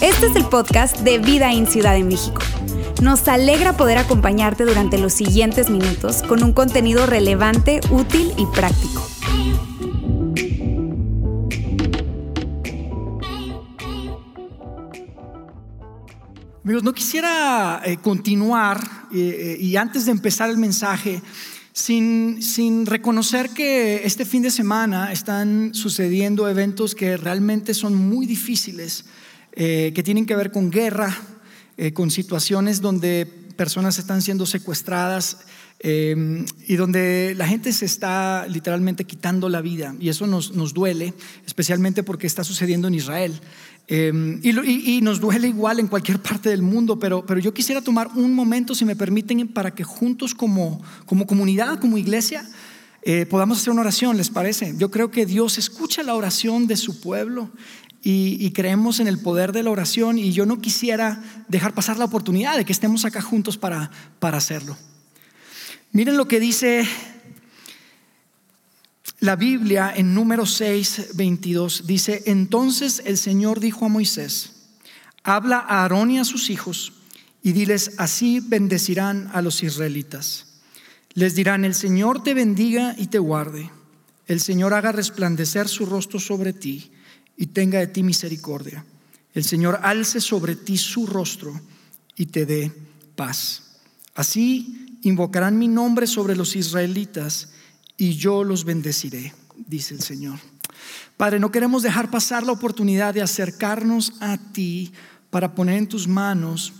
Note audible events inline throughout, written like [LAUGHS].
Este es el podcast de Vida en Ciudad de México. Nos alegra poder acompañarte durante los siguientes minutos con un contenido relevante, útil y práctico. Amigos, no quisiera eh, continuar eh, eh, y antes de empezar el mensaje sin, sin reconocer que este fin de semana están sucediendo eventos que realmente son muy difíciles, que tienen que ver con guerra, con situaciones donde personas están siendo secuestradas y donde la gente se está literalmente quitando la vida. Y eso nos, nos duele, especialmente porque está sucediendo en Israel. Em, y, nos duele igual en cualquier parte del mundo, pero, pero yo quisiera tomar un momento, si me permiten, para que juntos como, como comunidad, como iglesia, eh, podamos hacer una oración, ¿les parece? Yo creo que Dios escucha la oración de su pueblo y, creemos en el poder de la oración y yo no quisiera dejar pasar la oportunidad de que estemos acá juntos para, para hacerlo. Miren lo que dice la Biblia en número 6, 22 dice, entonces el Señor dijo a Moisés, habla a Aarón y a sus hijos y diles, así bendecirán a los israelitas. Les dirán, el Señor te bendiga y te guarde. El Señor haga resplandecer su rostro sobre ti y tenga de ti misericordia. El Señor alce sobre ti su rostro y te dé paz. Así invocarán mi nombre sobre los israelitas y yo los bendeciré, dice el Señor. Padre, no queremos dejar pasar la oportunidad de acercarnos a ti para poner en tus manos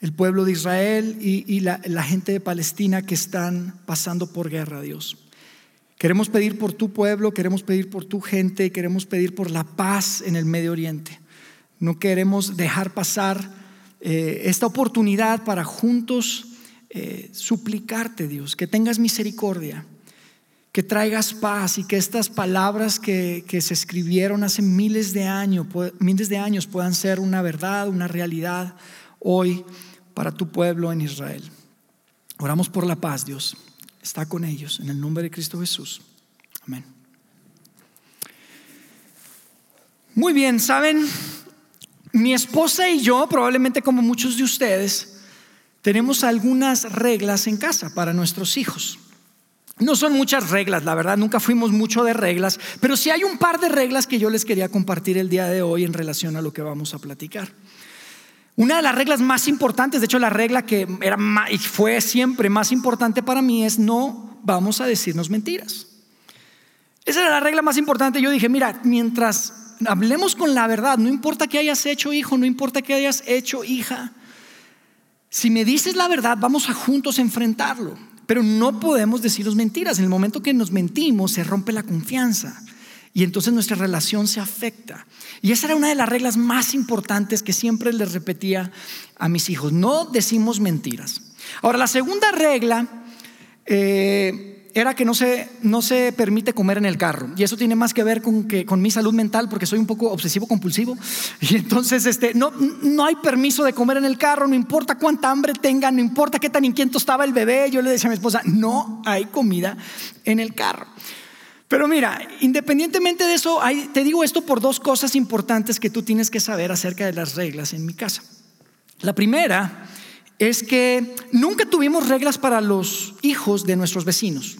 el pueblo de Israel y, la, gente de Palestina que están pasando por guerra, Dios. Queremos pedir por tu pueblo, queremos pedir por tu gente, queremos pedir por la paz en el Medio Oriente. No queremos dejar pasar eh, esta oportunidad para juntos eh, suplicarte, Dios, que tengas misericordia que traigas paz y que estas palabras que, se escribieron hace miles de, años, miles de años puedan ser una verdad, una realidad hoy para tu pueblo en Israel. Oramos por la paz, Dios. Está con ellos, en el nombre de Cristo Jesús. Amén. Muy bien, saben, mi esposa y yo, probablemente como muchos de ustedes, tenemos algunas reglas en casa para nuestros hijos. No son muchas reglas, la verdad, nunca fuimos mucho de reglas, pero sí hay un par de reglas que yo les quería compartir el día de hoy en relación a lo que vamos a platicar. Una de las reglas más importantes, de hecho la regla que era y fue siempre más importante para mí es no vamos a decirnos mentiras. Esa era la regla más importante. Yo dije, mira, mientras hablemos con la verdad, no importa que hayas hecho hijo, no importa que hayas hecho hija, si me dices la verdad, vamos a juntos enfrentarlo. Pero no podemos decirnos mentiras. En el momento que nos mentimos, se rompe la confianza. Y entonces nuestra relación se afecta. Y esa era una de las reglas más importantes que siempre les repetía a mis hijos. No decimos mentiras. Ahora, la segunda regla eh, era que no se, no se permite comer en el carro. Y eso tiene más que ver con, que, con mi salud mental, porque soy un poco obsesivo compulsivo. [LAUGHS] Y entonces este, no, no hay permiso de comer en el carro, no importa cuánta hambre tenga, no importa qué tan inquieto estaba el bebé. Yo le decía a mi esposa, no hay comida en el carro. Pero mira, independientemente de eso, te digo esto por dos cosas importantes que tú tienes que saber acerca de las reglas en mi casa. La primera es que nunca tuvimos reglas para los hijos de nuestros vecinos.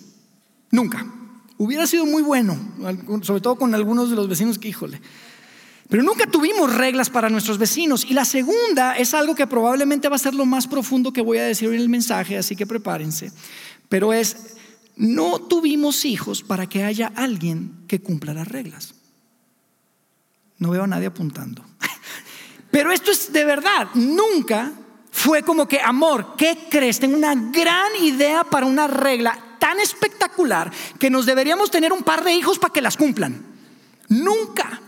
Nunca. Hubiera sido muy bueno, sobre todo con algunos de los vecinos que, híjole. Pero nunca tuvimos reglas para nuestros vecinos. Y la segunda es algo que probablemente va a ser lo más profundo que voy a decir en el mensaje, así que prepárense. Pero es, no tuvimos hijos para que haya alguien que cumpla las reglas. No veo a nadie apuntando. [LAUGHS] Pero esto es de verdad, nunca fue como que, amor, ¿qué crees? Tengo una gran idea para una regla tan espectacular que nos deberíamos tener un par de hijos para que las cumplan. Nunca.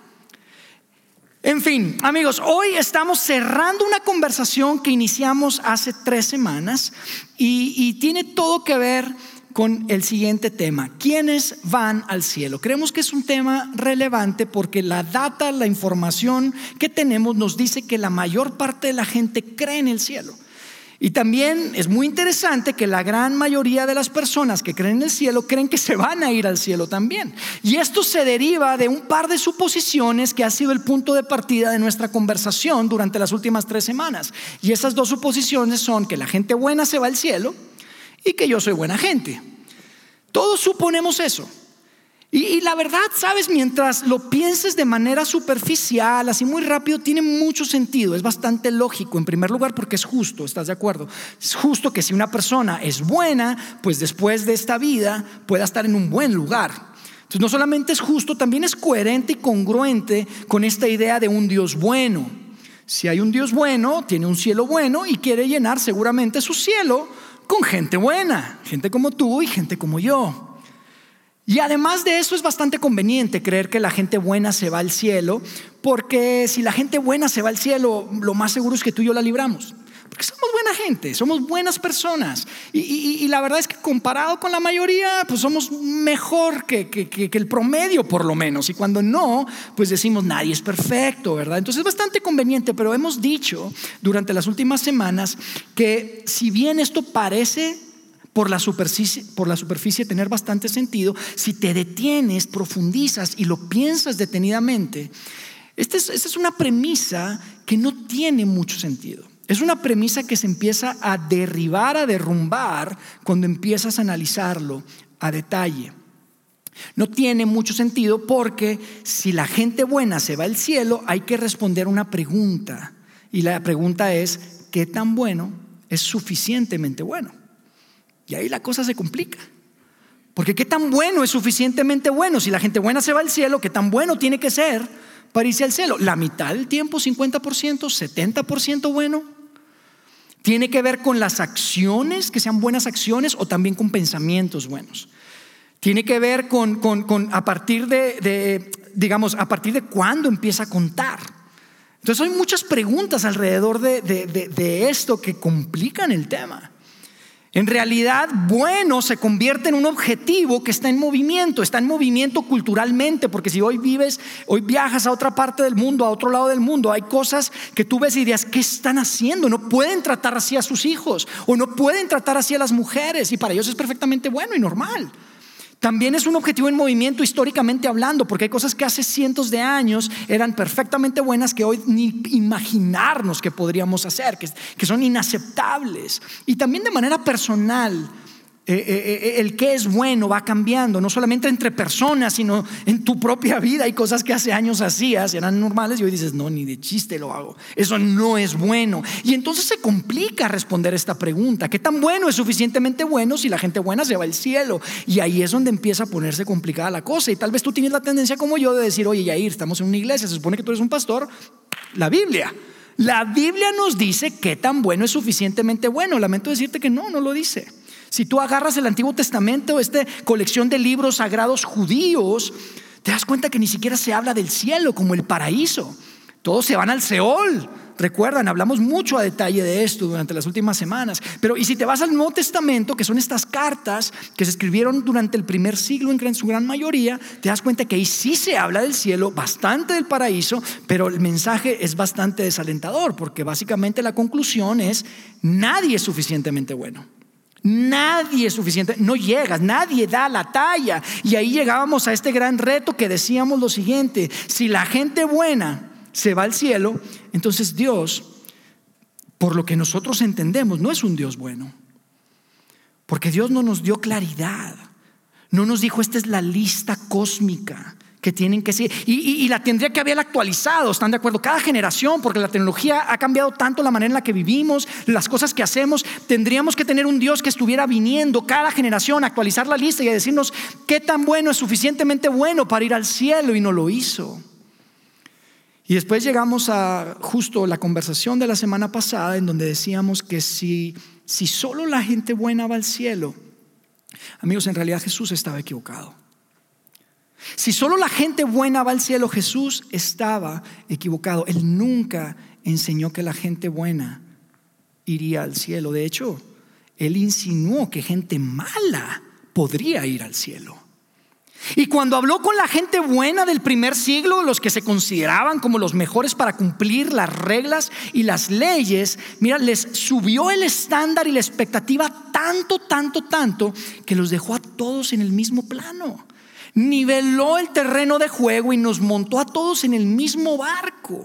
En fin, amigos, hoy estamos cerrando una conversación que iniciamos hace tres semanas y, tiene todo que ver con el siguiente tema. ¿Quiénes van al cielo? Creemos que es un tema relevante porque la data, la información que tenemos nos dice que la mayor parte de la gente cree en el cielo. Y también es muy interesante que la gran mayoría de las personas que creen en el cielo creen que se van a ir al cielo también. Y esto se deriva de un par de suposiciones que ha sido el punto de partida de nuestra conversación durante las últimas tres semanas. Y esas dos suposiciones son que la gente buena se va al cielo y que yo soy buena gente. Todos suponemos eso. Y, la verdad, sabes, mientras lo pienses de manera superficial, así muy rápido, tiene mucho sentido, es bastante lógico, en primer lugar porque es justo, ¿estás de acuerdo? Es justo que si una persona es buena, pues después de esta vida pueda estar en un buen lugar. Entonces no solamente es justo, también es coherente y congruente con esta idea de un Dios bueno. Si hay un Dios bueno, tiene un cielo bueno y quiere llenar seguramente su cielo con gente buena, gente como tú y gente como yo. Y además de eso es bastante conveniente creer que la gente buena se va al cielo, porque si la gente buena se va al cielo, lo más seguro es que tú y yo la libramos. Porque somos buena gente, somos buenas personas. Y, la verdad es que comparado con la mayoría, pues somos mejor que, que, el promedio por lo menos. Y cuando no, pues decimos nadie es perfecto, ¿verdad? Entonces es bastante conveniente, pero hemos dicho durante las últimas semanas que si bien esto parece por la superficie, por la superficie tener bastante sentido, si te detienes, profundizas y lo piensas detenidamente, esta es, esta es una premisa que no tiene mucho sentido. Es una premisa que se empieza a derribar, a derrumbar cuando empiezas a analizarlo a detalle. No tiene mucho sentido porque si la gente buena se va al cielo, hay que responder una pregunta. Y la pregunta es, ¿qué tan bueno es suficientemente bueno? Y ahí la cosa se complica. Porque qué tan bueno es suficientemente bueno. Si la gente buena se va al cielo, qué tan bueno tiene que ser para irse al cielo. La mitad del tiempo, 50%, 70% bueno. Tiene que ver con las acciones, que sean buenas acciones, o también con pensamientos buenos. Tiene que ver con, a partir de, digamos, a partir de cuándo empieza a contar. Entonces hay muchas preguntas alrededor de esto que complican el tema. En realidad, bueno se convierte en un objetivo que está en movimiento, está en movimiento culturalmente, porque si hoy vives, hoy viajas a otra parte del mundo, a otro lado del mundo, hay cosas que tú ves y dirías, ¿qué están haciendo? No pueden tratar así a sus hijos o no pueden tratar así a las mujeres y para ellos es perfectamente bueno y normal. También es un objetivo en movimiento históricamente hablando, porque hay cosas que hace cientos de años eran perfectamente buenas que hoy ni imaginarnos que podríamos hacer, que, que son inaceptables. Y también de manera personal, eh, eh, eh, el que es bueno va cambiando, no solamente entre personas, sino en tu propia vida. Hay cosas que hace años hacías, eran normales y hoy dices, no, ni de chiste lo hago. Eso no es bueno. Y entonces se complica responder esta pregunta. ¿Qué tan bueno es suficientemente bueno si la gente buena se va al cielo? Y ahí es donde empieza a ponerse complicada la cosa. Y tal vez tú tienes la tendencia como yo de decir, oye, Yair, estamos en una iglesia, se supone que tú eres un pastor. La Biblia. La Biblia nos dice qué tan bueno es suficientemente bueno. Lamento decirte que no, no lo dice. Si tú agarras el Antiguo Testamento, esta colección de libros sagrados judíos, te das cuenta que ni siquiera se habla del cielo como el paraíso. Todos se van al Seol. Recuerdan, hablamos mucho a detalle de esto durante las últimas semanas. Pero y si te vas al Nuevo Testamento, que son estas cartas que se escribieron durante el primer siglo en su gran mayoría, te das cuenta que ahí sí se habla del cielo, bastante del paraíso, pero el mensaje es bastante desalentador, porque básicamente la conclusión es, nadie es suficientemente bueno. Nadie es suficiente, no llegas, nadie da la talla. Y ahí llegábamos a este gran reto que decíamos lo siguiente, si la gente buena se va al cielo, entonces Dios, por lo que nosotros entendemos, no es un Dios bueno. Porque Dios no nos dio claridad, no nos dijo, esta es la lista cósmica que tienen que ser. Y, la tendría que haber actualizado, ¿están de acuerdo? Cada generación, porque la tecnología ha cambiado tanto la manera en la que vivimos, las cosas que hacemos. Tendríamos que tener un Dios que estuviera viniendo cada generación a actualizar la lista y a decirnos qué tan bueno es suficientemente bueno para ir al cielo y no lo hizo. Y después llegamos a justo la conversación de la semana pasada en donde decíamos que si, si solo la gente buena va al cielo, amigos, en realidad Jesús estaba equivocado. Si solo la gente buena va al cielo, Jesús estaba equivocado. Él nunca enseñó que la gente buena iría al cielo. De hecho, él insinuó que gente mala podría ir al cielo. Y cuando habló con la gente buena del primer siglo, los que se consideraban como los mejores para cumplir las reglas y las leyes, mira, les subió el estándar y la expectativa tanto, tanto, tanto, que los dejó a todos en el mismo plano. Niveló el terreno de juego y nos montó a todos en el mismo barco.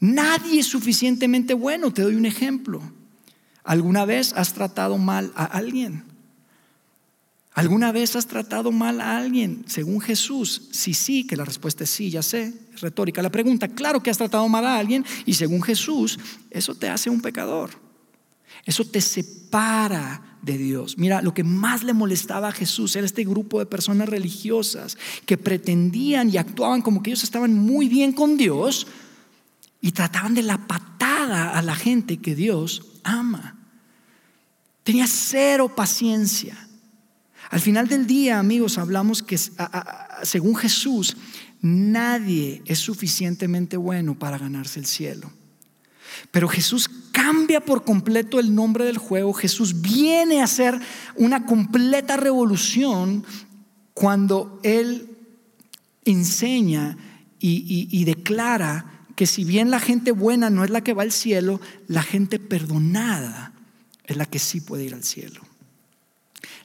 Nadie es suficientemente bueno. Te doy un ejemplo. ¿Alguna vez has tratado mal a alguien? ¿Alguna vez has tratado mal a alguien según Jesús? Sí, sí, que la respuesta es sí, ya sé, es retórica. La pregunta, claro que has tratado mal a alguien y según Jesús, eso te hace un pecador. Eso te separa de Dios. Mira, lo que más le molestaba a Jesús era este grupo de personas religiosas que pretendían y actuaban como que ellos estaban muy bien con Dios y trataban de la patada a la gente que Dios ama. Tenía cero paciencia. Al final del día, amigos, hablamos que según Jesús, nadie es suficientemente bueno para ganarse el cielo. Pero Jesús cambia por completo el nombre del juego. Jesús viene a hacer una completa revolución cuando Él enseña y, y declara que si bien la gente buena no es la que va al cielo, la gente perdonada es la que sí puede ir al cielo.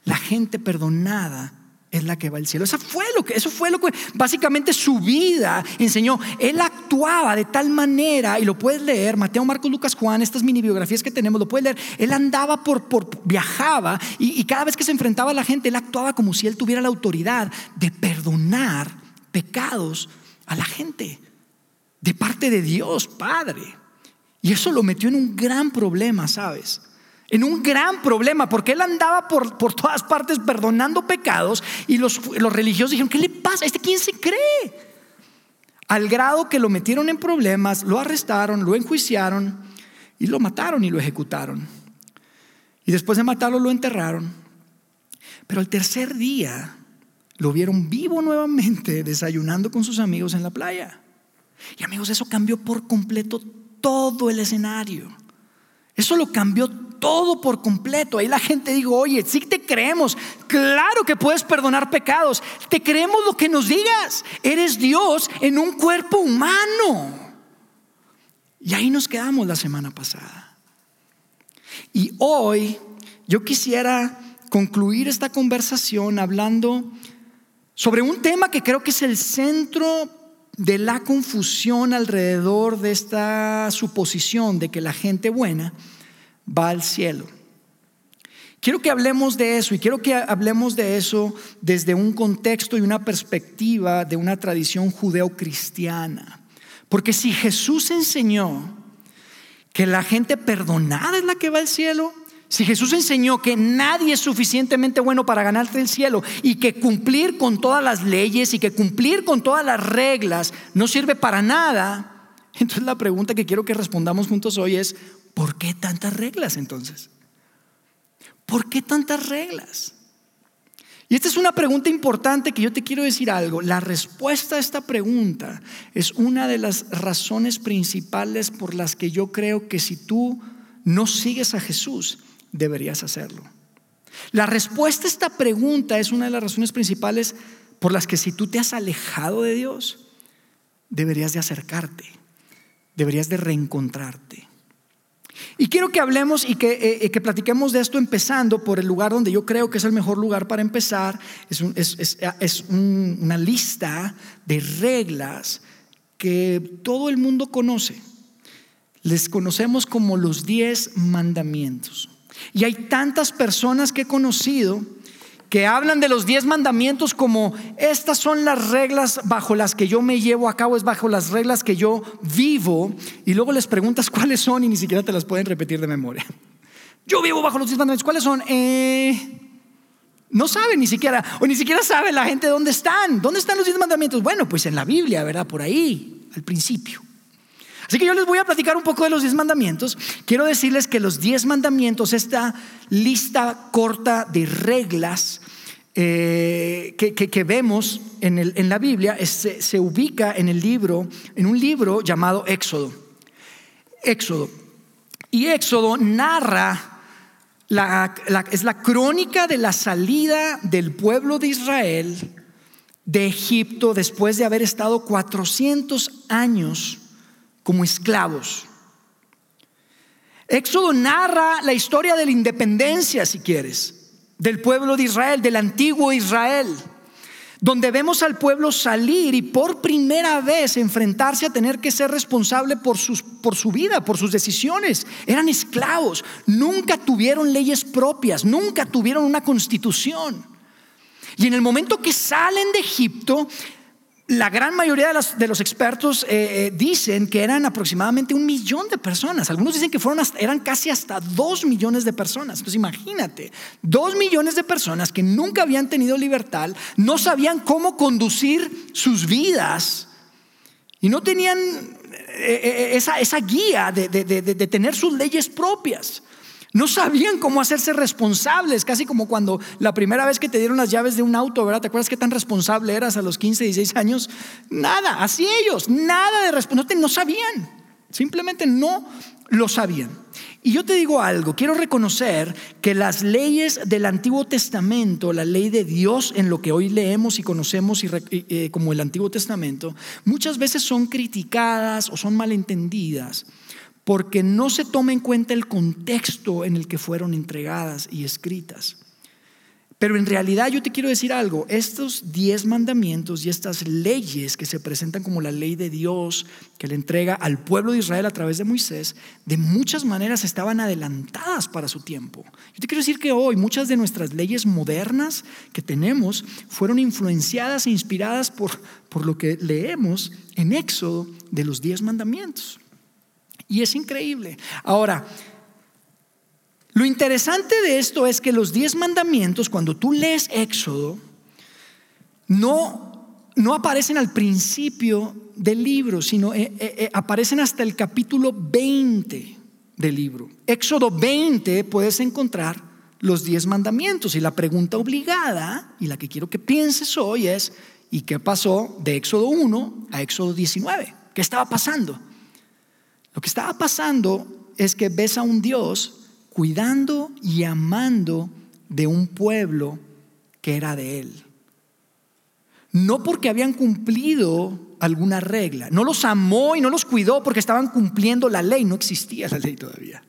La gente perdonada es la que va al cielo. Eso fue lo que, eso fue lo que básicamente su vida enseñó. Él actuaba de tal manera, y lo puedes leer, Mateo, Marcos, Lucas, Juan, estas mini biografías que tenemos, lo puedes leer. Él andaba por, por viajaba, y, y cada vez que se enfrentaba a la gente, él actuaba como si él tuviera la autoridad de perdonar pecados a la gente, de parte de Dios, Padre. Y eso lo metió en un gran problema, ¿sabes? En un gran problema, porque él andaba por, por todas partes perdonando pecados y los, los religiosos dijeron, ¿qué le pasa? ¿Este quién se cree? Al grado que lo metieron en problemas, lo arrestaron, lo enjuiciaron y lo mataron y lo ejecutaron. Y después de matarlo lo enterraron. Pero al tercer día lo vieron vivo nuevamente desayunando con sus amigos en la playa. Y amigos, eso cambió por completo todo el escenario. Eso lo cambió todo por completo. Ahí la gente dijo, oye, sí te creemos, claro que puedes perdonar pecados, te creemos lo que nos digas, eres Dios en un cuerpo humano. Y ahí nos quedamos la semana pasada. Y hoy yo quisiera concluir esta conversación hablando sobre un tema que creo que es el centro de la confusión alrededor de esta suposición de que la gente buena va al cielo. Quiero que hablemos de eso y quiero que hablemos de eso desde un contexto y una perspectiva de una tradición judeocristiana. Porque si Jesús enseñó que la gente perdonada es la que va al cielo, si Jesús enseñó que nadie es suficientemente bueno para ganarte el cielo y que cumplir con todas las leyes y que cumplir con todas las reglas no sirve para nada, entonces la pregunta que quiero que respondamos juntos hoy es, ¿Por qué tantas reglas entonces? ¿Por qué tantas reglas? Y esta es una pregunta importante que yo te quiero decir algo. La respuesta a esta pregunta es una de las razones principales por las que yo creo que si tú no sigues a Jesús, deberías hacerlo. La respuesta a esta pregunta es una de las razones principales por las que si tú te has alejado de Dios, deberías de acercarte, deberías de reencontrarte. Y quiero que hablemos y que, eh, platiquemos de esto empezando por el lugar donde yo creo que es el mejor lugar para empezar. Es, una lista de reglas que todo el mundo conoce. Les conocemos como los diez mandamientos. Y hay tantas personas que he conocido que hablan de los diez mandamientos como estas son las reglas bajo las que yo me llevo a cabo, es bajo las reglas que yo vivo, y luego les preguntas [LAUGHS] cuáles son y ni siquiera te las pueden repetir de memoria. [LAUGHS] Yo vivo bajo los diez mandamientos, ¿cuáles son? Eh, no saben ni siquiera, o ni siquiera sabe la gente dónde están. ¿Dónde están los diez mandamientos? Bueno, pues en la Biblia, ¿verdad? Por ahí, al principio. Así que yo les voy a platicar un poco de los diez mandamientos. Quiero decirles que los diez mandamientos, esta lista corta de reglas eh, que, vemos en, la Biblia, se, ubica en el libro, en un libro llamado Éxodo. Éxodo. Y Éxodo narra es la crónica de la salida del pueblo de Israel de Egipto después de haber estado 400 años como esclavos. Éxodo narra la historia de la independencia, si quieres, del pueblo de Israel, del antiguo Israel, donde vemos al pueblo salir y por primera vez enfrentarse a tener que ser responsable por, sus, por su vida, por sus decisiones. Eran esclavos, nunca tuvieron leyes propias, nunca tuvieron una constitución. Y en el momento que salen de Egipto, la gran mayoría de, los expertos eh, eh, dicen que eran aproximadamente un millón de personas. Algunos dicen que fueron eran casi hasta dos millones de personas. Entonces imagínate, dos millones de personas que nunca habían tenido libertad, no sabían cómo conducir sus vidas y no tenían eh, esa, guía de, de tener sus leyes propias. No sabían cómo hacerse responsables, casi como cuando la primera vez que te dieron las llaves de un auto, ¿verdad? ¿Te acuerdas qué tan responsable eras a los 15, 16 años? Nada, así ellos, nada de responsabilidad, no sabían, simplemente no lo sabían. Y yo te digo algo, quiero reconocer que las leyes del Antiguo Testamento, la ley de Dios en lo que hoy leemos y conocemos eh, como el Antiguo Testamento, muchas veces son criticadas o son malentendidas porque no se toma en cuenta el contexto en el que fueron entregadas y escritas. Pero en realidad yo te quiero decir algo, estos diez mandamientos y estas leyes que se presentan como la ley de Dios que le entrega al pueblo de Israel a través de Moisés, de muchas maneras estaban adelantadas para su tiempo. Yo te quiero decir que hoy muchas de nuestras leyes modernas que tenemos fueron influenciadas e inspiradas por, por lo que leemos en Éxodo de los diez mandamientos. Y es increíble. Ahora, lo interesante de esto es que los diez mandamientos, cuando tú lees Éxodo, no, no aparecen al principio del libro, sino eh, eh, eh, aparecen hasta el capítulo 20 del libro. Éxodo 20 puedes encontrar los diez mandamientos. Y la pregunta obligada, y la que quiero que pienses hoy es, ¿y qué pasó de Éxodo 1 a Éxodo 19? ¿Qué estaba pasando? Lo que estaba pasando es que ves a un Dios cuidando y amando de un pueblo que era de Él. No porque habían cumplido alguna regla, no los amó y no los cuidó porque estaban cumpliendo la ley, no existía la ley todavía.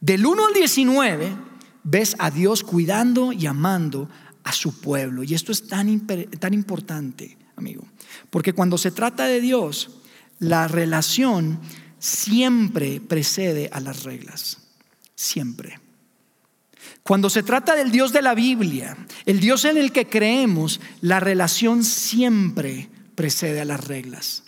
Del 1 al 19 ves a Dios cuidando y amando a su pueblo. Y esto es tan, tan importante, amigo, porque cuando se trata de Dios, la relación siempre precede a las reglas. Siempre. Cuando se trata del Dios de la Biblia, el Dios en el que creemos, la relación siempre precede a las reglas.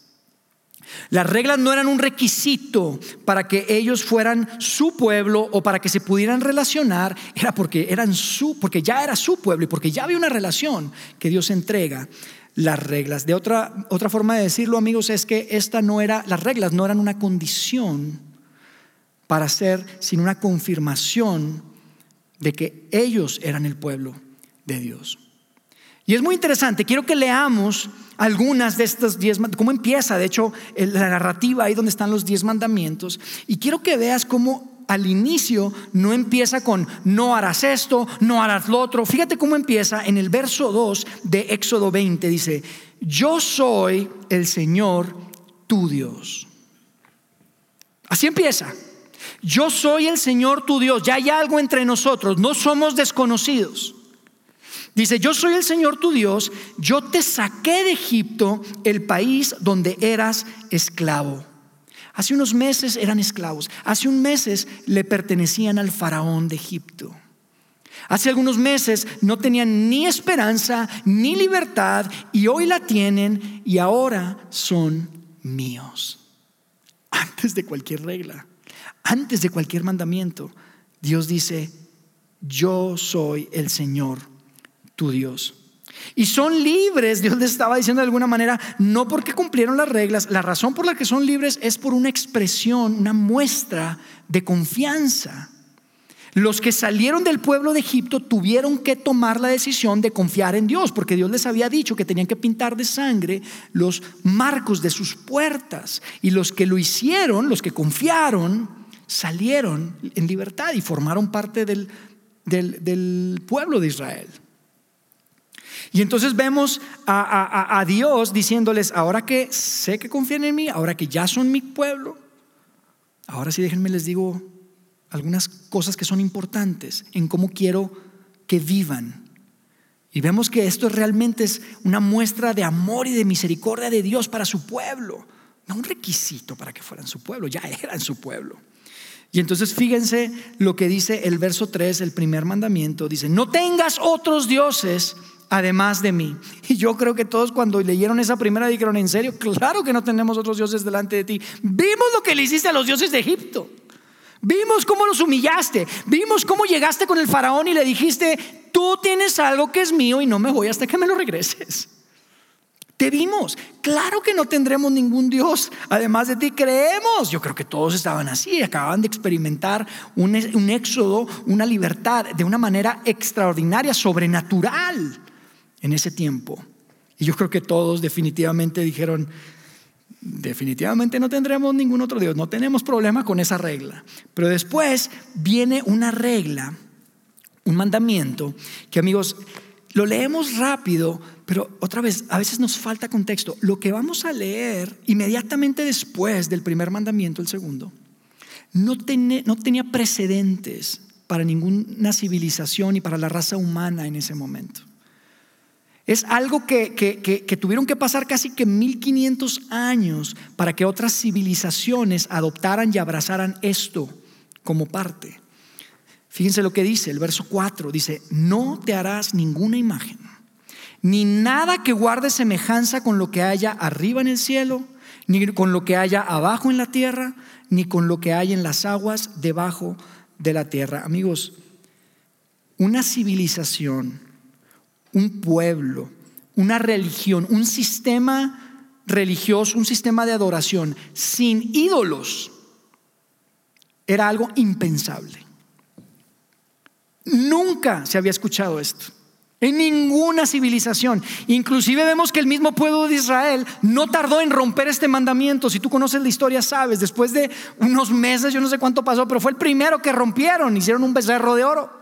Las reglas no eran un requisito para que ellos fueran su pueblo o para que se pudieran relacionar, era porque eran su porque ya era su pueblo y porque ya había una relación que Dios entrega las reglas. De otra, otra forma de decirlo, amigos, es que esta no era, las reglas no eran una condición para ser, sino una confirmación de que ellos eran el pueblo de Dios. Y es muy interesante, quiero que leamos algunas de estas diez, cómo empieza, de hecho, la narrativa ahí donde están los diez mandamientos, y quiero que veas cómo al inicio no empieza con no harás esto, no harás lo otro. Fíjate cómo empieza en el verso 2 de Éxodo 20. Dice, yo soy el Señor tu Dios. Así empieza. Yo soy el Señor tu Dios. Ya hay algo entre nosotros. No somos desconocidos. Dice, yo soy el Señor tu Dios. Yo te saqué de Egipto, el país donde eras esclavo. Hace unos meses eran esclavos. Hace unos meses le pertenecían al faraón de Egipto. Hace algunos meses no tenían ni esperanza ni libertad y hoy la tienen y ahora son míos. Antes de cualquier regla, antes de cualquier mandamiento, Dios dice, yo soy el Señor, tu Dios. Y son libres, [LAUGHS] Dios les estaba diciendo de alguna manera, no porque cumplieron las reglas, la razón por la que son libres es por una expresión, una muestra de confianza. Los que salieron del pueblo de Egipto tuvieron que tomar la decisión de confiar en Dios, porque Dios les había dicho que tenían que pintar de sangre los marcos de sus puertas. Y los que lo hicieron, los que confiaron, salieron en libertad y formaron parte del, pueblo de Israel. Y entonces vemos a, Dios diciéndoles, ahora que sé que confían en mí, ahora que ya son mi pueblo, ahora sí déjenme les digo algunas cosas que son importantes en cómo quiero que vivan. Y vemos que esto realmente es una muestra de amor y de misericordia de Dios para su pueblo, no un requisito para que fueran su pueblo, ya eran su pueblo. Y entonces fíjense lo que dice el verso 3, el primer mandamiento, dice, no tengas otros dioses además de mí. Y yo creo que todos cuando leyeron esa primera dijeron, ¿en serio? Claro que no tenemos otros dioses delante de ti. Vimos lo que le hiciste a los dioses de Egipto. Vimos cómo los humillaste. Vimos cómo llegaste con el faraón y le dijiste, tú tienes algo que es mío y no me voy hasta que me lo regreses. Te vimos. Claro que no tendremos ningún Dios. Además de ti, creemos. Yo creo que todos estaban así. Acaban de experimentar un, un éxodo, una libertad de una manera extraordinaria, sobrenatural en ese tiempo. Y yo creo que todos definitivamente dijeron, definitivamente no tendremos ningún otro Dios. No tenemos problema con esa regla. Pero después viene una regla, un mandamiento, que amigos, lo leemos rápido, pero otra vez, a veces nos falta contexto. Lo que vamos a leer inmediatamente después del primer mandamiento, el segundo, no, no tenía precedentes para ninguna civilización y para la raza humana en ese momento. Es algo que, que, tuvieron que pasar casi que 1500 años para que otras civilizaciones adoptaran y abrazaran esto como parte. Fíjense lo que dice el verso 4, dice, no te harás ninguna imagen ni nada que guarde semejanza con lo que haya arriba en el cielo, ni con lo que haya abajo en la tierra, ni con lo que hay en las aguas debajo de la tierra. Amigos, una civilización, un pueblo, una religión, un sistema religioso, un sistema de adoración sin ídolos, era algo impensable. Nunca se había escuchado esto. En ninguna civilización. Inclusive vemos que el mismo pueblo de Israel no tardó en romper este mandamiento. Si tú conoces la historia, sabes, después de unos meses, yo no sé cuánto pasó, pero fue el primero que rompieron, hicieron un becerro de oro.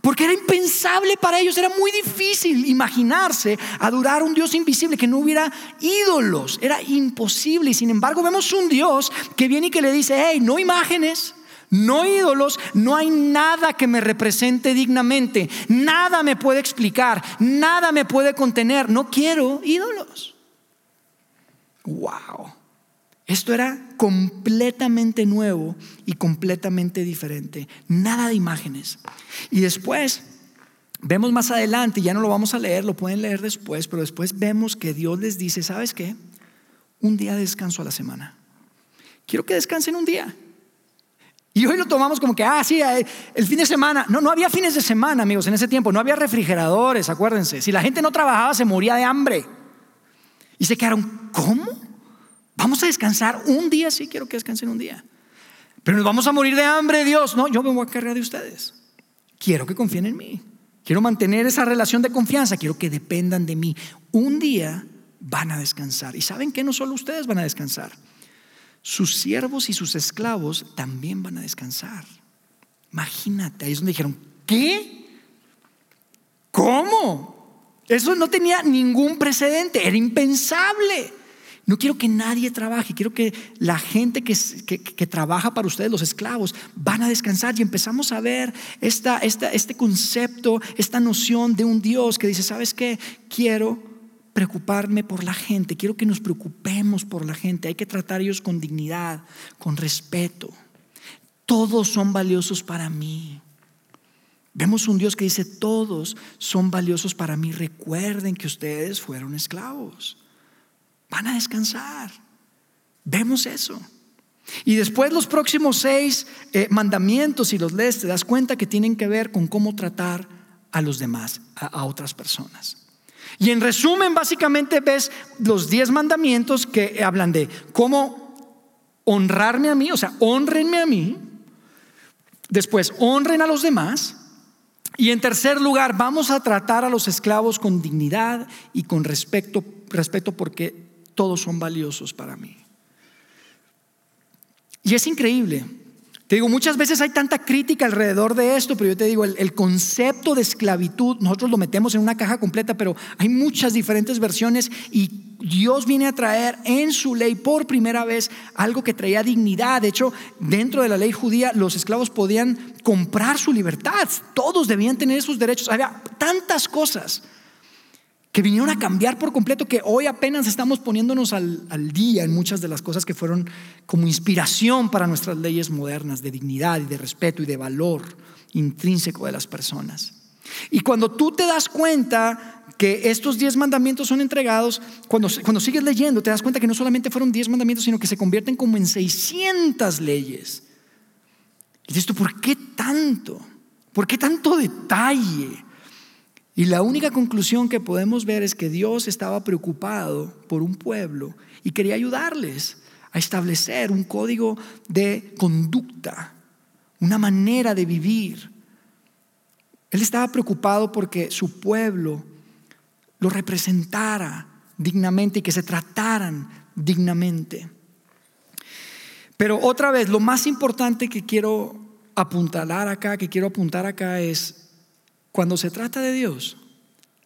Porque era impensable para ellos, era muy difícil imaginarse adorar a un Dios invisible, que no hubiera ídolos, era imposible. Y sin embargo vemos un Dios que viene y que le dice, hey, no imágenes, no ídolos, no hay nada que me represente dignamente, nada me puede explicar, nada me puede contener, no quiero ídolos. Wow. Esto era completamente nuevo y completamente diferente, nada de imágenes. Y después vemos más adelante, ya no lo vamos a leer, lo pueden leer después, pero después vemos que Dios les dice, ¿sabes qué? Un día de descanso a la semana. Quiero que descansen un día. Y hoy lo tomamos como que, ah, sí, eh, el fin de semana. No, no había fines de semana, amigos, en ese tiempo. No había refrigeradores, acuérdense. Si la gente no trabajaba, se moría de hambre. Y se quedaron, ¿cómo? Vamos a descansar un día, sí, quiero que descansen un día. Pero nos vamos a morir de hambre, Dios. No, yo me voy a cargar de ustedes. Quiero que confíen en mí. Quiero mantener esa relación de confianza. Quiero que dependan de mí. Un día van a descansar. Y saben que no solo ustedes van a descansar sus siervos y sus esclavos también van a descansar. Imagínate, ahí es donde dijeron, ¿qué? ¿Cómo? Eso no tenía ningún precedente, era impensable. No quiero que nadie trabaje, quiero que la gente que, trabaja para ustedes, los esclavos, van a descansar y empezamos a ver esta, este concepto, esta noción de un Dios que dice, ¿sabes qué? Quiero preocuparme por la gente, quiero que nos preocupemos por la gente, hay que tratar a ellos con dignidad, con respeto. Todos son valiosos para mí. Vemos un Dios que dice, todos son valiosos para mí. Recuerden que ustedes fueron esclavos. Van a descansar. Vemos eso. Y después los próximos seis eh, mandamientos, si los lees, te das cuenta que tienen que ver con cómo tratar a los demás, a otras personas. Y en resumen, básicamente ves los diez mandamientos que hablan de cómo honrarme a mí, o sea, honrenme a mí. Después, honren a los demás. Y en tercer lugar, vamos a tratar a los esclavos con dignidad y con respeto, respeto porque todos son valiosos para mí. Y es increíble Te digo, muchas veces hay tanta crítica alrededor de esto, pero yo te digo, el, concepto de esclavitud, nosotros lo metemos en una caja completa, pero hay muchas diferentes versiones y Dios viene a traer en su ley por primera vez algo que traía dignidad. De hecho, dentro de la ley judía, los esclavos podían comprar su libertad, todos debían tener sus derechos. Había tantas cosas que vinieron a cambiar por completo, que hoy apenas estamos poniéndonos al, día en muchas de las cosas que fueron como inspiración para nuestras leyes modernas de dignidad y de respeto y de valor intrínseco de las personas. Y cuando tú te das cuenta que estos diez mandamientos son entregados, cuando, cuando sigues leyendo te das cuenta que no solamente fueron diez mandamientos, sino que se convierten como en 600 leyes. Y dices ¿por qué tanto? ¿Por qué tanto detalle? Y la única conclusión que podemos ver es que Dios estaba preocupado por un pueblo y quería ayudarles a establecer un código de conducta, una manera de vivir. Él estaba preocupado porque su pueblo lo representara dignamente y que se trataran dignamente. Pero otra vez, lo más importante que quiero apuntalar acá, que quiero apuntar acá es cuando se trata de Dios,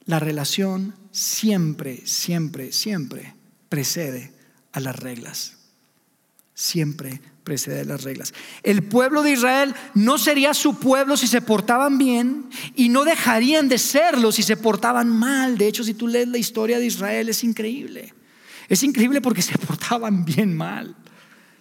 la relación siempre, siempre, siempre precede a las reglas. Siempre precede a las reglas. El pueblo de Israel no sería su pueblo si se portaban bien y no dejarían de serlo si se portaban mal. De hecho, si tú lees la historia de Israel es increíble. Es increíble porque se [LAUGHS] portaban bien mal.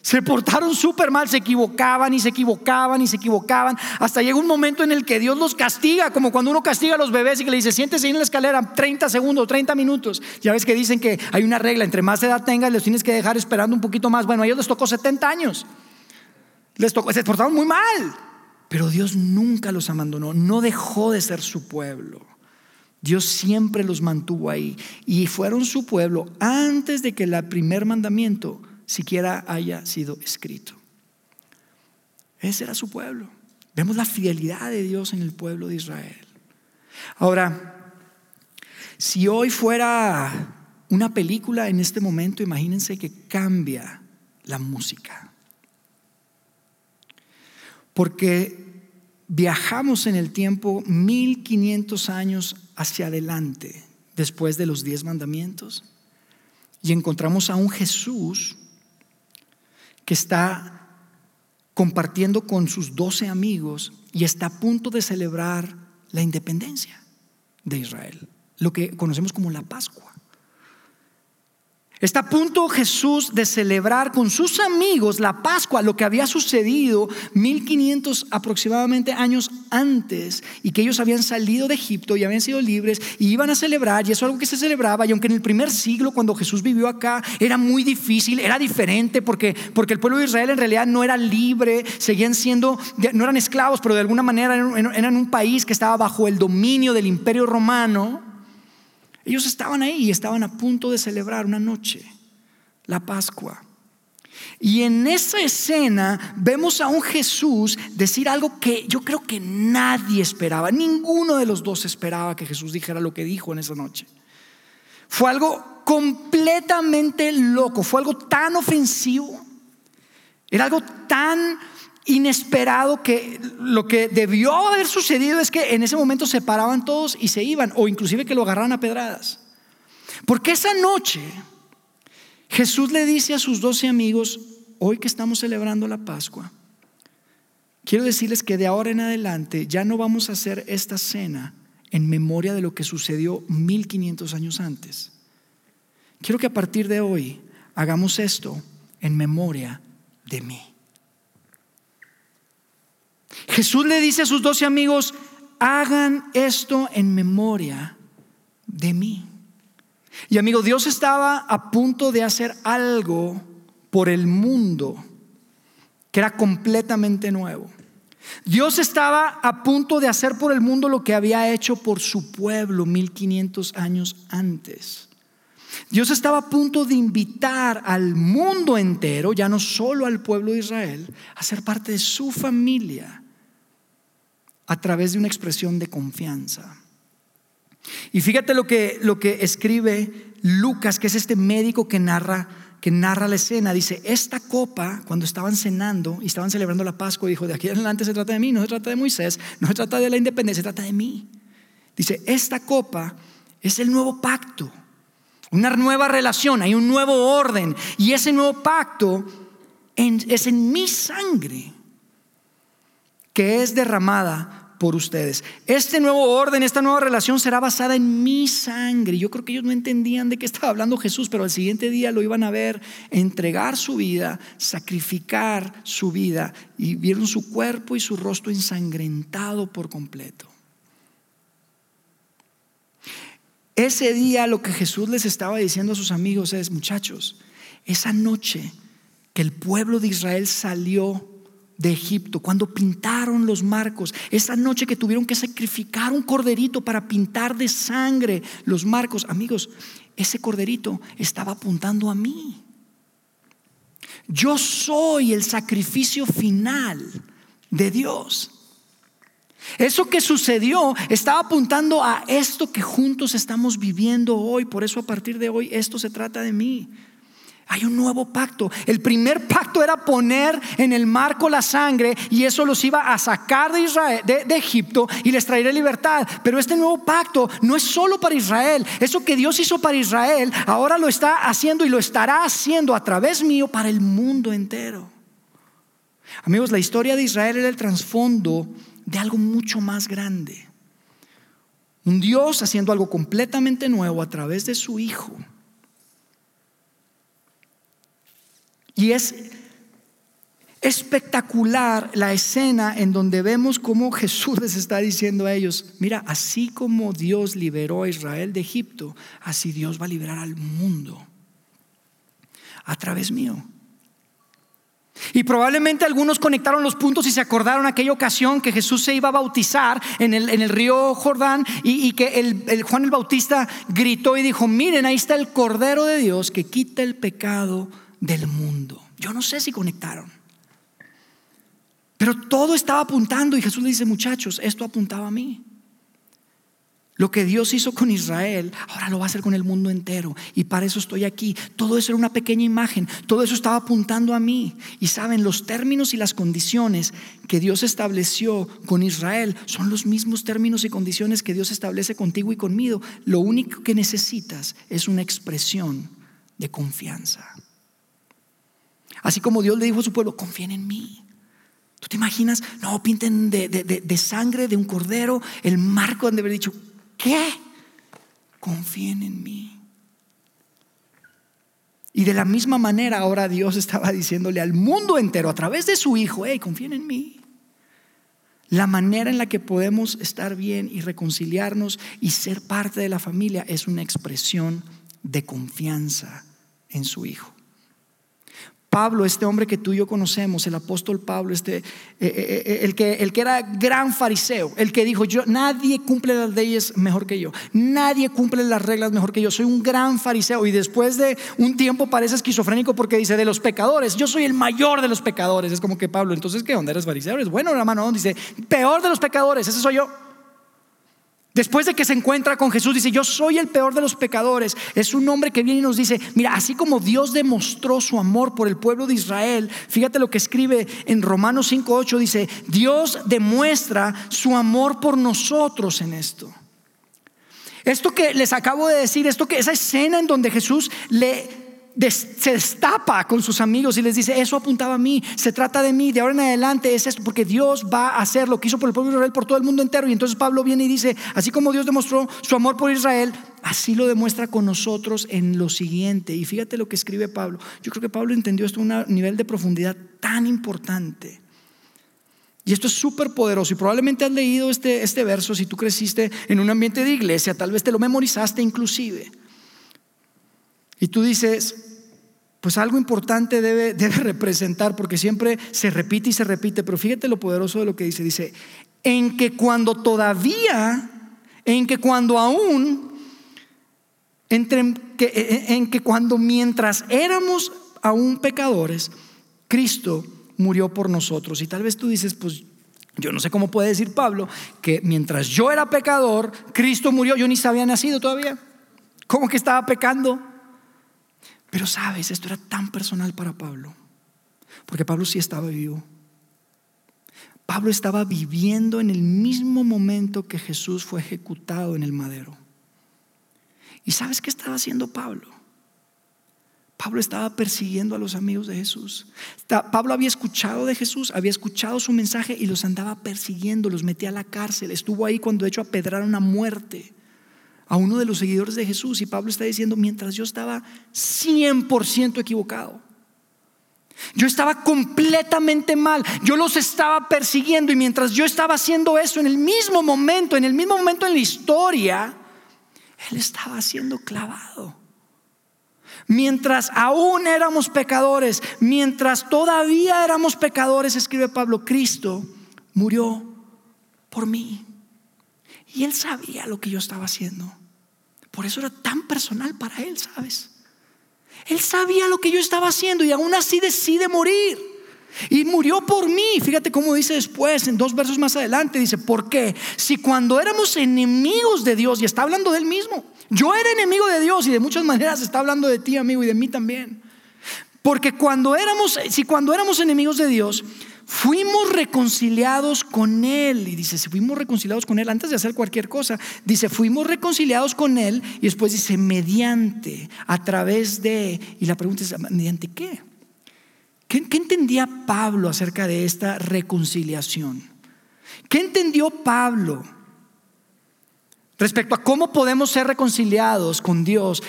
Se portaron súper mal, se equivocaban y se equivocaban y se equivocaban. Hasta llega un momento en el que Dios los castiga, como cuando uno castiga a los bebés y que le dice, siéntese en la escalera 30 segundos, 30 minutos. Ya ves que dicen que hay una regla, entre más edad tengas, les tienes que dejar esperando un poquito más. Bueno, a ellos les tocó 70 años. Les tocó, se portaron muy mal. Pero Dios nunca los abandonó, no dejó de ser su pueblo. Dios siempre los mantuvo ahí y fueron su pueblo antes de que el primer mandamiento siquiera haya sido escrito. Ese era su pueblo. Vemos la fidelidad de Dios en el pueblo de Israel. Ahora, si hoy fuera una película en este momento, imagínense que cambia la música. Porque viajamos en el tiempo 1500 años hacia adelante, después de los diez mandamientos, y encontramos a un Jesús está compartiendo con sus doce amigos y está a punto de celebrar la independencia de Israel, lo que conocemos como la Pascua. Está a punto Jesús de celebrar con sus amigos la Pascua, lo que había sucedido 1500 aproximadamente años antes y que ellos habían salido de Egipto y habían sido libres y iban a celebrar y eso es algo que se celebraba y aunque en el primer siglo cuando Jesús vivió acá era muy difícil, era diferente porque, porque el pueblo de Israel en realidad no era libre, seguían siendo, no eran esclavos, pero de alguna manera eran un país que estaba bajo el dominio del imperio romano. Ellos estaban ahí y estaban a punto de celebrar una noche, la Pascua. Y en esa escena vemos a un Jesús decir algo que yo creo que nadie esperaba, ninguno de los dos esperaba que Jesús dijera lo que dijo en esa noche. Fue algo completamente loco, fue algo tan ofensivo, era algo tan inesperado que lo que debió haber sucedido es que en ese momento se paraban todos y se iban, o inclusive que lo agarraran a pedradas. Porque esa noche Jesús le dice a sus doce amigos, hoy que estamos celebrando la Pascua, quiero decirles que de ahora en adelante ya no vamos a hacer esta cena en memoria de lo que sucedió 1500 años antes. Quiero que a partir de hoy hagamos esto en memoria de mí. Jesús le dice a sus doce amigos, hagan esto en memoria de mí. Y amigo, Dios estaba a punto de hacer algo por el mundo que era completamente nuevo. Dios estaba a punto de hacer por el mundo lo que había hecho por su pueblo 1500 años antes. Dios estaba a punto de invitar al mundo entero, ya no solo al pueblo de Israel, a ser parte de su familia a través de una expresión de confianza. Y fíjate lo que, lo que escribe Lucas, que es este médico que narra que narra la escena, dice, esta copa, cuando estaban cenando y estaban celebrando la Pascua, dijo, de aquí en adelante se trata de mí, no se trata de Moisés, no se trata de la independencia, se trata de mí. Dice, esta copa es el nuevo pacto, una nueva relación, hay un nuevo orden, y ese nuevo pacto es en mi sangre que es derramada por ustedes. Este nuevo orden, esta nueva relación será basada en mi sangre. Yo creo que ellos no entendían de qué estaba hablando Jesús, pero al siguiente día lo iban a ver entregar su vida, sacrificar su vida y vieron su cuerpo y su rostro ensangrentado por completo. Ese día lo que Jesús les estaba diciendo a sus amigos es, muchachos, esa noche que el pueblo de Israel salió de Egipto, cuando pintaron los marcos, esa noche que tuvieron que sacrificar un corderito para pintar de sangre los marcos, amigos, ese corderito estaba apuntando a mí. Yo soy el sacrificio final de Dios. Eso que sucedió estaba apuntando a esto que juntos estamos viviendo hoy. Por eso a partir de hoy esto se trata de mí. Hay un nuevo pacto. El primer pacto era poner en el marco la sangre y eso los iba a sacar de, Israel, de, Egipto y les traería libertad. Pero este nuevo pacto no es solo para Israel. Eso que Dios hizo para Israel ahora lo está haciendo y lo estará haciendo a través mío para el mundo entero. Amigos, la historia de Israel era el trasfondo de algo mucho más grande. Un Dios haciendo algo completamente nuevo a través de su Hijo. Y es espectacular la escena en donde vemos cómo Jesús les está diciendo a ellos, mira, así como Dios liberó a Israel de Egipto, así Dios va a liberar al mundo a través mío. Y probablemente algunos conectaron los puntos y se acordaron aquella ocasión que Jesús se iba a bautizar en el, en el río Jordán y, que el, Juan el Bautista gritó y dijo, miren, ahí está el Cordero de Dios que quita el pecado del mundo. Yo no sé si conectaron. Pero todo estaba apuntando y Jesús le dice, muchachos, esto apuntaba a mí. Lo que Dios hizo con Israel, ahora lo va a hacer con el mundo entero. Y para eso estoy aquí. Todo eso era una pequeña imagen. Todo eso estaba apuntando a mí. Y saben, los términos y las condiciones que Dios estableció con Israel son los mismos términos y condiciones que Dios establece contigo y conmigo. Lo único que necesitas es una expresión de confianza. Así como Dios le dijo a su pueblo, confíen en mí. ¿Tú te imaginas? No, pinten de, sangre de un cordero el marco donde haber dicho, ¿qué? Confíen en mí. Y de la misma manera ahora Dios estaba diciéndole al mundo entero a través de su Hijo, hey, confíen en mí. La manera en la que podemos estar bien y reconciliarnos y ser parte de la familia es una expresión de confianza en su Hijo. Pablo, este hombre que tú y yo conocemos, el apóstol Pablo, este, eh, eh, eh, el, que, el que era gran fariseo, el que dijo, yo, nadie cumple las leyes mejor que yo, nadie cumple las reglas mejor que yo, soy un gran fariseo y después de un tiempo parece esquizofrénico porque dice, de los pecadores, yo soy el mayor de los pecadores, es como que Pablo, entonces, ¿qué onda? ¿Eres fariseo? ¿Eres bueno, hermano? Dice, peor de los pecadores, ese soy yo. Después de que se encuentra con Jesús, dice, yo soy el peor de los pecadores. Es un hombre que viene y nos dice, mira, así como Dios demostró su amor por el pueblo de Israel, fíjate lo que escribe en Romanos 5.8, dice, Dios demuestra su amor por nosotros en esto. Esto que les acabo de decir, esto que esa escena en donde Jesús le se destapa con sus amigos y les dice, eso apuntaba a mí, se trata de mí, de ahora en adelante es esto, porque Dios va a hacer lo que hizo por el pueblo de Israel, por todo el mundo entero. Y entonces Pablo viene y dice, así como Dios demostró su amor por Israel, así lo demuestra con nosotros en lo siguiente. Y fíjate lo que escribe Pablo. Yo creo que Pablo entendió esto a un nivel de profundidad tan importante. Y esto es súper poderoso y probablemente has leído este, este verso si tú creciste en un ambiente de iglesia, tal vez te lo memorizaste inclusive. Y tú dices, pues algo importante [LAUGHS] debe, representar, porque siempre se repite y se repite, pero fíjate lo poderoso de lo que dice. Dice, en que cuando todavía, en que cuando aún, entre, que, en que cuando mientras éramos aún pecadores, Cristo murió por nosotros. Y tal vez tú dices, pues yo no sé cómo puede decir Pablo que mientras yo era pecador, Cristo murió, yo ni se había nacido todavía. ¿Cómo que estaba pecando? Pero sabes, esto era tan personal para Pablo, porque Pablo sí estaba vivo. Pablo estaba viviendo en el mismo momento que Jesús fue ejecutado en el madero. ¿Y sabes qué estaba haciendo Pablo? Pablo estaba persiguiendo a los amigos de Jesús. Pablo había escuchado de Jesús, había escuchado su mensaje y los andaba persiguiendo, los metía a la cárcel. Estuvo ahí cuando de hecho apedraron a muerte a uno de los seguidores de Jesús. Y Pablo está diciendo, mientras yo estaba 100% equivocado, yo estaba completamente mal, yo los estaba persiguiendo y mientras yo estaba haciendo eso en el mismo momento, en el mismo momento en la historia, él estaba siendo clavado. Mientras aún éramos pecadores, mientras todavía éramos pecadores, escribe Pablo, Cristo murió por mí. Y él sabía lo que yo estaba haciendo. Por eso era tan personal para él, ¿sabes? Él sabía lo que yo estaba haciendo y aún así decide morir. Y murió por mí. Fíjate cómo dice después, en dos versos más adelante, dice, ¿por qué? Si cuando éramos enemigos de Dios, y está hablando del mismo, yo era enemigo de Dios y de muchas maneras está hablando de ti, amigo, y de mí también. Porque cuando éramos, si cuando éramos enemigos de Dios, fuimos reconciliados con Él. Y dice, si fuimos reconciliados con Él, antes de hacer cualquier cosa, dice, fuimos reconciliados con Él. Y después dice, mediante, a través de. Y la pregunta es, ¿mediante qué? ¿Qué, qué entendía Pablo acerca de esta reconciliación? ¿Qué entendió Pablo? respecto a cómo podemos ser reconciliados con Dios.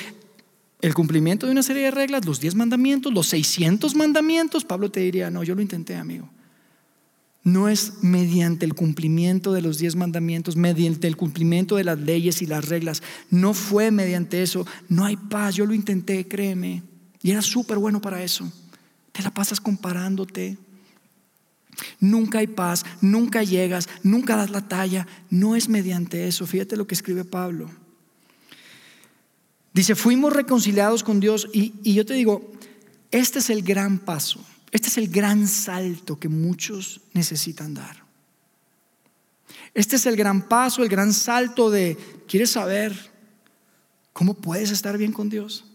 El cumplimiento de una serie de reglas, los 10 mandamientos, los 600 mandamientos, Pablo te diría, no, yo lo intenté, amigo. No es mediante el cumplimiento de los 10 mandamientos, mediante el cumplimiento de las leyes y las reglas. No fue mediante eso. No hay paz. Yo lo intenté, créeme. Y era súper bueno para eso. Te la pasas comparándote, Nunca hay paz, nunca llegas, nunca das la talla. No es mediante eso. Fíjate lo que escribe Pablo. Dice, fuimos reconciliados con Dios y, y, yo te digo, este es el gran paso, este es el gran salto que muchos necesitan dar. Este es el gran paso, el gran salto de, ¿quieres saber cómo puedes estar bien con Dios?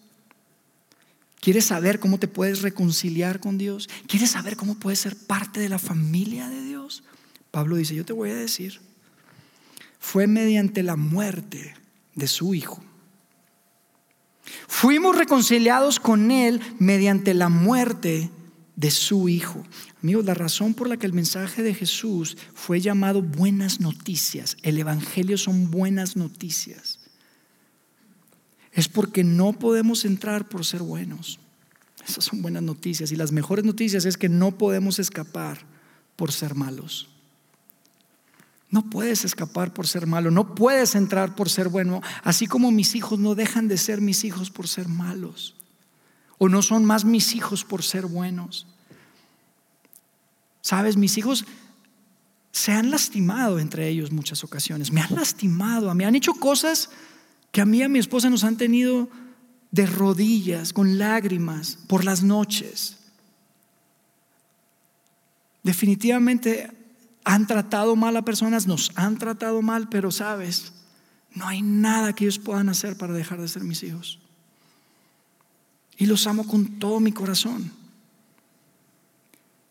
¿Quieres saber cómo te puedes reconciliar con Dios? ¿Quieres saber cómo puedes ser parte de la familia de Dios? Pablo dice, yo te voy a decir, fue mediante la muerte de su Hijo. Fuimos reconciliados con Él mediante la muerte de su Hijo. Amigos, la razón por la que el mensaje de Jesús fue llamado buenas noticias, el Evangelio son buenas noticias es porque no podemos entrar por ser buenos. Esas son buenas noticias. Y las mejores noticias es que no podemos escapar por ser malos. No puedes escapar por ser malo, no puedes entrar por ser bueno, así como mis hijos no dejan de ser mis hijos por ser malos, o no son más mis hijos por ser buenos. Sabes, mis hijos se han lastimado entre ellos muchas ocasiones, me han lastimado, me han hecho cosas que a mí y a mi esposa nos han tenido de rodillas, con lágrimas, por las noches. Definitivamente han tratado mal a personas, nos han tratado mal, pero sabes, no hay nada que ellos puedan hacer para dejar de ser mis hijos. Y los amo con todo mi corazón.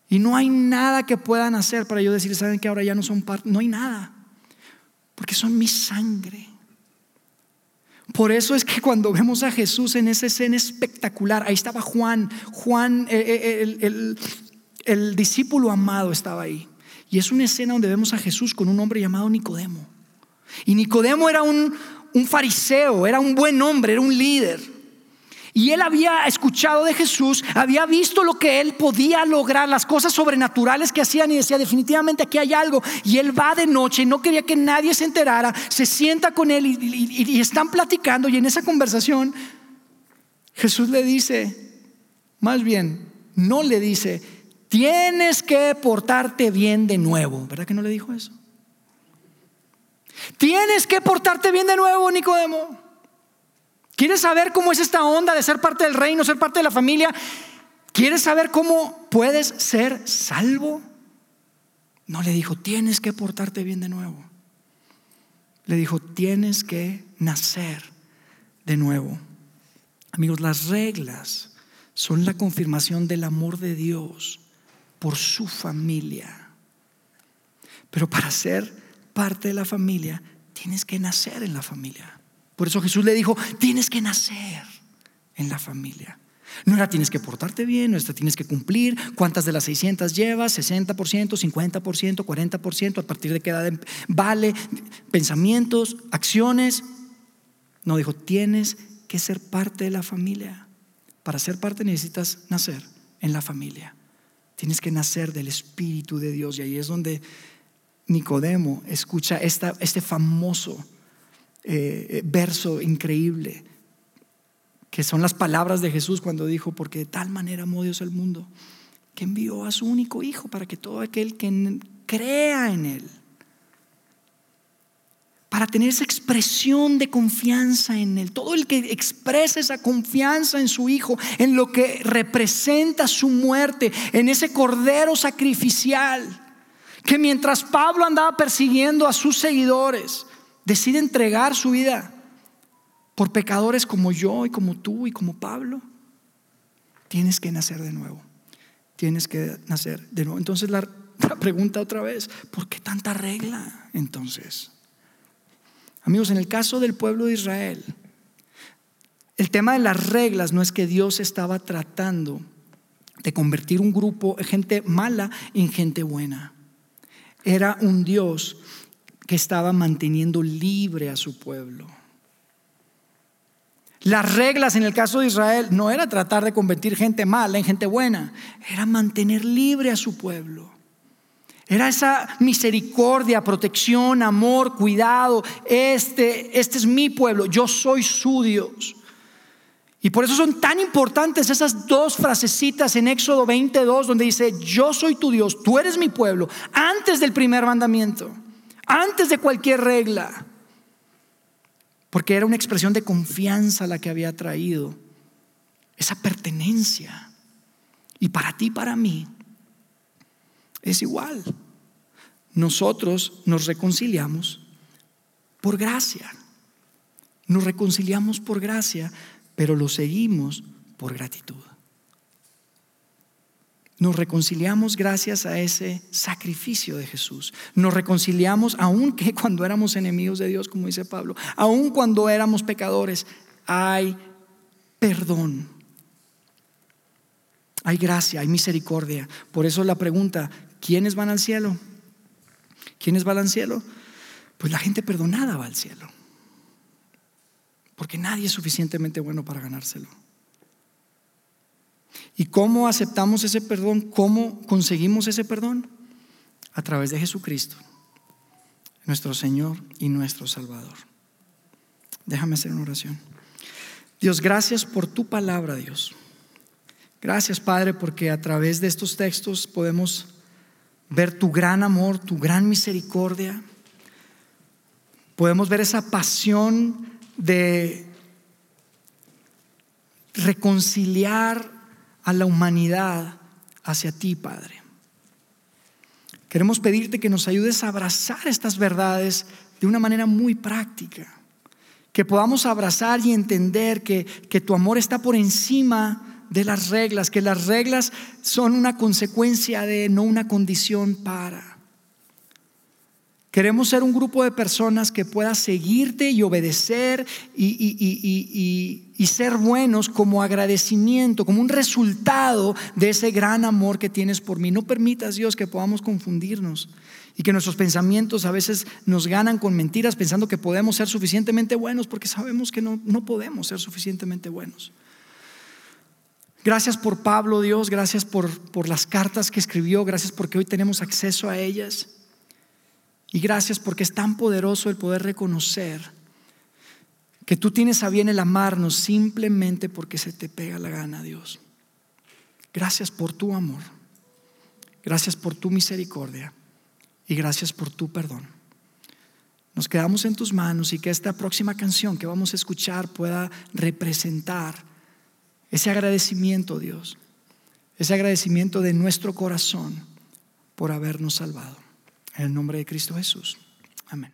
Y no hay nada que puedan hacer para yo decir, saben que ahora ya no son parte, no hay nada, porque son mi sangre. Por eso es que cuando vemos a Jesús en esa escena espectacular, ahí estaba Juan, Juan, eh, eh, el, el, discípulo amado estaba ahí. Y es una escena donde vemos a Jesús con un hombre llamado Nicodemo. Y Nicodemo era un, un fariseo, era un buen hombre, era un líder. Y él había escuchado de Jesús, había visto lo que él podía lograr, las cosas sobrenaturales que hacían y decía, definitivamente aquí hay algo. Y él va de noche y no quería que nadie se enterara, se sienta con él y, están platicando y en esa conversación Jesús le dice, más bien, no le dice, tienes que portarte bien de nuevo. ¿Verdad que no le dijo eso? Tienes que portarte bien de nuevo, Nicodemo. ¿Quieres saber cómo es esta onda de ser parte del reino, ser parte de la familia? ¿Quieres saber cómo puedes ser salvo? No le dijo, tienes que portarte bien de nuevo. Le dijo, tienes que nacer de nuevo. Amigos, las reglas son la confirmación del amor de Dios por su familia. Pero para ser parte de la familia, tienes que nacer en la familia. Por eso Jesús le dijo, tienes que nacer en la familia. No era tienes que portarte bien, no era tienes que cumplir, cuántas de las 600 llevas, 60%, 50%, 40%, a partir de qué edad vale, pensamientos, acciones. No, dijo, tienes que ser parte de la familia. Para ser parte necesitas nacer en la familia. Tienes que nacer del Espíritu de Dios y ahí es donde Nicodemo escucha esta, este famoso eh, verso increíble que son las palabras de Jesús cuando dijo, porque de tal manera amó Dios al mundo, que envió a su único Hijo para que todo aquel que crea en Él, para tener esa expresión de confianza en Él, todo el que expresa esa confianza en su Hijo, en lo que representa su muerte, en ese cordero sacrificial, que mientras Pablo andaba persiguiendo a sus seguidores, decide entregar su vida por pecadores como yo y como tú y como Pablo, tienes que nacer de nuevo. Tienes que nacer de nuevo. Entonces la, pregunta otra vez, ¿por qué tanta regla entonces? Amigos, en el caso del pueblo de Israel, el tema de las reglas no es que Dios estaba tratando de convertir un grupo, de gente mala, en gente buena. Era un Dios que estaba manteniendo libre a su pueblo. Las reglas en el caso de Israel no era tratar de convertir gente mala en gente buena, era mantener libre a su pueblo. Era esa misericordia, protección, amor, cuidado. Este, este es mi pueblo, yo soy su Dios. Y por eso son tan importantes esas dos frasecitas en Éxodo 22 donde dice, yo soy tu Dios, tú eres mi pueblo, antes del primer mandamiento, antes de cualquier regla porque era una expresión de confianza la que había traído, esa pertenencia. Y para ti, para mí, es igual. Nosotros nos reconciliamos por gracia. Nos reconciliamos por gracia, pero lo seguimos por gratitud. Nos reconciliamos gracias a ese sacrificio de Jesús. Nos reconciliamos aun que cuando éramos enemigos de Dios, como dice Pablo, aun cuando éramos pecadores, hay perdón. Hay gracia, hay misericordia. Por eso la pregunta, ¿quiénes van al cielo? ¿Quiénes van al cielo? Pues la gente perdonada va al cielo. Porque nadie es suficientemente bueno para ganárselo. ¿Y cómo aceptamos ese perdón? ¿Cómo conseguimos ese perdón? A través de Jesucristo, nuestro Señor y nuestro Salvador. Déjame hacer una oración. Dios, gracias por tu palabra, Dios. Gracias, Padre, porque a través de estos textos podemos ver tu gran amor, tu gran misericordia. Podemos ver esa pasión de reconciliar a la humanidad hacia ti, Padre. Queremos pedirte que nos ayudes a abrazar estas verdades de una manera muy práctica, que podamos abrazar y entender que, que tu amor está por encima de las reglas, que las reglas son una consecuencia de, no una condición para. Queremos ser un grupo de personas que pueda seguirte y obedecer y, ser buenos como agradecimiento, como un resultado de ese gran amor que tienes por mí. No permitas, Dios, que podamos confundirnos y que nuestros pensamientos a veces nos ganan con mentiras pensando que podemos ser suficientemente buenos porque sabemos que no, no podemos ser suficientemente buenos. Gracias por Pablo, Dios, gracias por, por las cartas que escribió, gracias porque hoy tenemos acceso a ellas. Y gracias porque es tan poderoso el poder reconocer que tú tienes a bien el amarnos simplemente porque se te pega la gana, Dios. Gracias por tu amor. Gracias por tu misericordia. Y gracias por tu perdón. Nos quedamos en tus manos y que esta próxima canción que vamos a escuchar pueda representar ese agradecimiento, Dios. Ese agradecimiento de nuestro corazón por habernos salvado. En el nombre de Cristo Jesús. Amén.